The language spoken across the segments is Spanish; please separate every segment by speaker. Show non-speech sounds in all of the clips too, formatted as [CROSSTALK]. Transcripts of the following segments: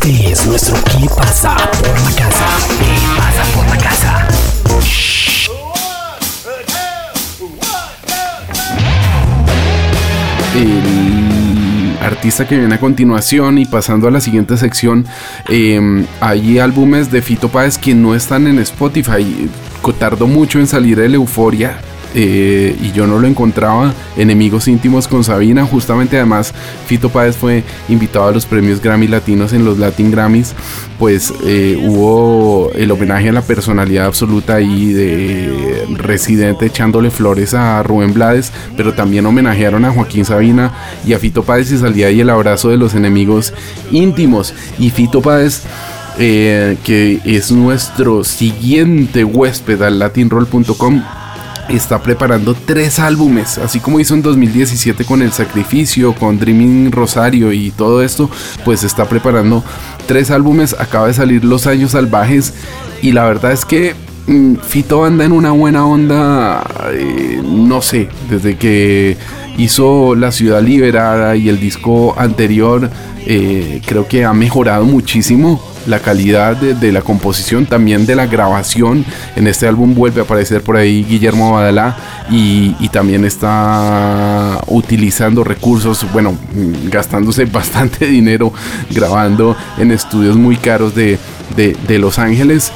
Speaker 1: Este es nuestro ¿Qué pasa por la casa? ¿Qué pasa por la casa?
Speaker 2: el artista que viene a continuación y pasando a la siguiente sección, eh, hay álbumes de Fito Páez que no están en Spotify. Tardó mucho en salir el Euforia. Eh, y yo no lo encontraba enemigos íntimos con Sabina justamente además Fito Páez fue invitado a los premios Grammy Latinos en los Latin Grammys pues eh, hubo el homenaje a la personalidad absoluta ahí de Residente echándole flores a Rubén Blades, pero también homenajearon a Joaquín Sabina y a Fito Páez y salía ahí el abrazo de los enemigos íntimos. Y Fito Páez, eh, que es nuestro siguiente huésped al latinroll.com, está preparando tres álbumes, así como hizo en 2017 con El Sacrificio, con Dreaming Rosario y todo esto, pues está preparando tres álbumes, acaba de salir Los Años Salvajes y la verdad es que mm, Fito anda en una buena onda, eh, no sé, desde que hizo La Ciudad Liberada y el disco anterior, eh, creo que ha mejorado muchísimo la calidad de, la composición, también de la grabación. En este álbum vuelve a aparecer por ahí Guillermo Badalá y, también está utilizando recursos, bueno, gastándose [LAUGHS] bastante dinero grabando en estudios muy caros de, de, de Los Ángeles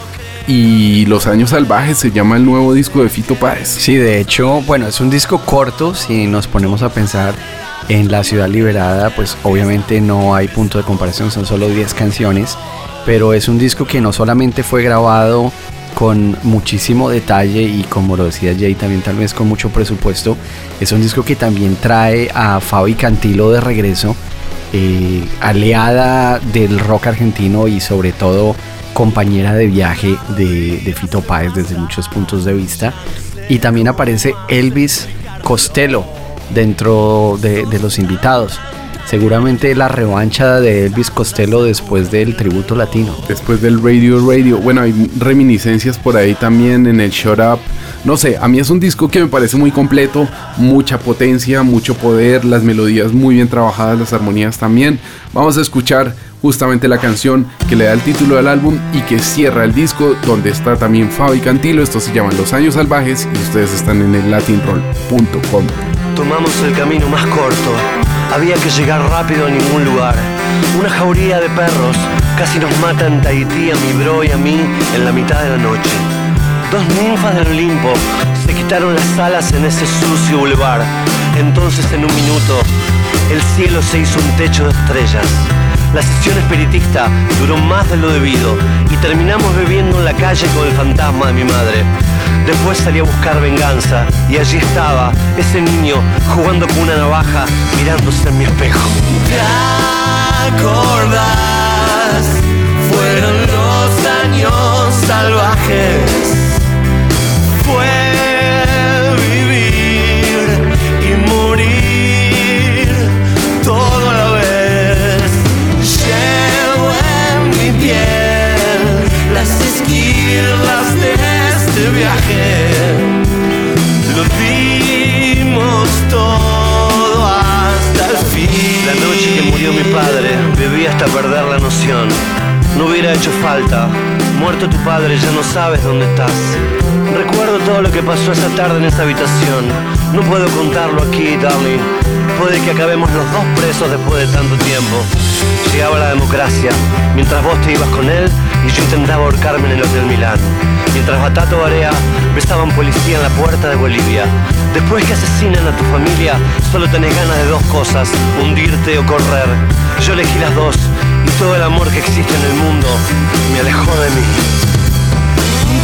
Speaker 2: y Los Años Salvajes se llama el nuevo disco de Fito Páez.
Speaker 3: Sí, de hecho, bueno, es un disco corto si nos ponemos a pensar en La Ciudad Liberada, pues obviamente no hay punto de comparación, son solo 10 canciones, pero es un disco que no solamente fue grabado con muchísimo detalle y como lo decía Jay también tal vez con mucho presupuesto, es un disco que también trae a Fabi Cantilo de regreso, eh, aliada del rock argentino y sobre todo compañera de viaje de, de, Fito Páez desde muchos puntos de vista. Y también aparece Elvis Costello dentro de, los invitados. Seguramente la revancha de Elvis Costello después del tributo latino.
Speaker 2: Después del Radio Radio. Bueno, hay reminiscencias por ahí también en el Shut Up. No sé, a mí es un disco que me parece muy completo, mucha potencia, mucho poder, las melodías muy bien trabajadas, las armonías también. Vamos a escuchar justamente la canción que le da el título al álbum y que cierra el disco, donde está también Fabi Cantilo. Esto se llama Los Años Salvajes y ustedes están en el latinroll.com.
Speaker 4: Tomamos el camino más corto. Había que llegar rápido a ningún lugar. Una jauría de perros casi nos mata en Tahití a mi bro y a mí en la mitad de la noche. Dos ninfas del Olimpo se quitaron las alas en ese sucio boulevard. Entonces en un minuto el cielo se hizo un techo de estrellas. La sesión espiritista duró más de lo debido y terminamos bebiendo en la calle con el fantasma de mi madre. Después salí a buscar venganza y allí estaba ese niño jugando con una navaja mirándose en mi espejo.
Speaker 5: ¿Te acordás? Fueron Lo todo hasta el fin.
Speaker 4: La noche que murió mi padre, bebí hasta perder la noción. No hubiera hecho falta. Muerto tu padre, ya no sabes dónde estás. Recuerdo todo lo que pasó esa tarde en esa habitación. No puedo contarlo aquí, darling. Puede que acabemos los dos presos después de tanto tiempo. Llegaba la democracia, mientras vos te ibas con él y yo intentaba ahorcarme en el Hotel Milán. Mientras Batato Barea besaba a un policía en la puerta de Bolivia. Después que asesinan a tu familia, solo tenés ganas de dos cosas, hundirte o correr. Yo elegí las dos y todo el amor que existe en el mundo me alejó de mí.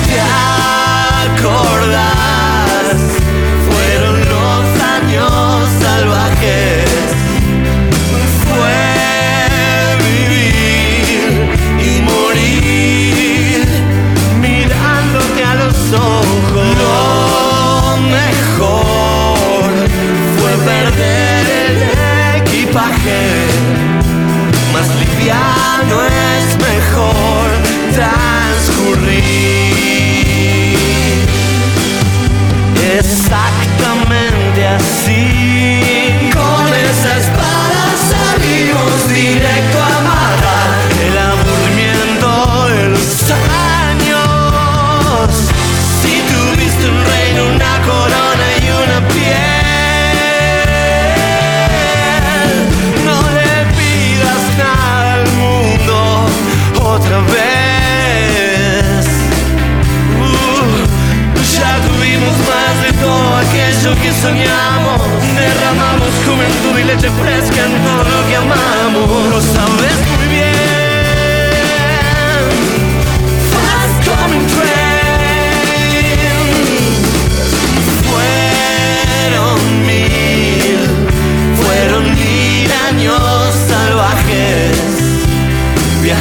Speaker 5: ¿Te acordás?
Speaker 4: nueva.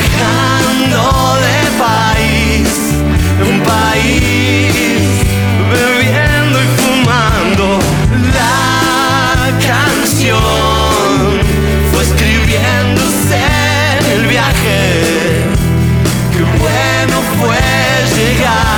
Speaker 4: dejando de país, un país bebiendo y fumando. La canción fue escribiéndose en el viaje. Qué bueno fue llegar.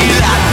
Speaker 4: vida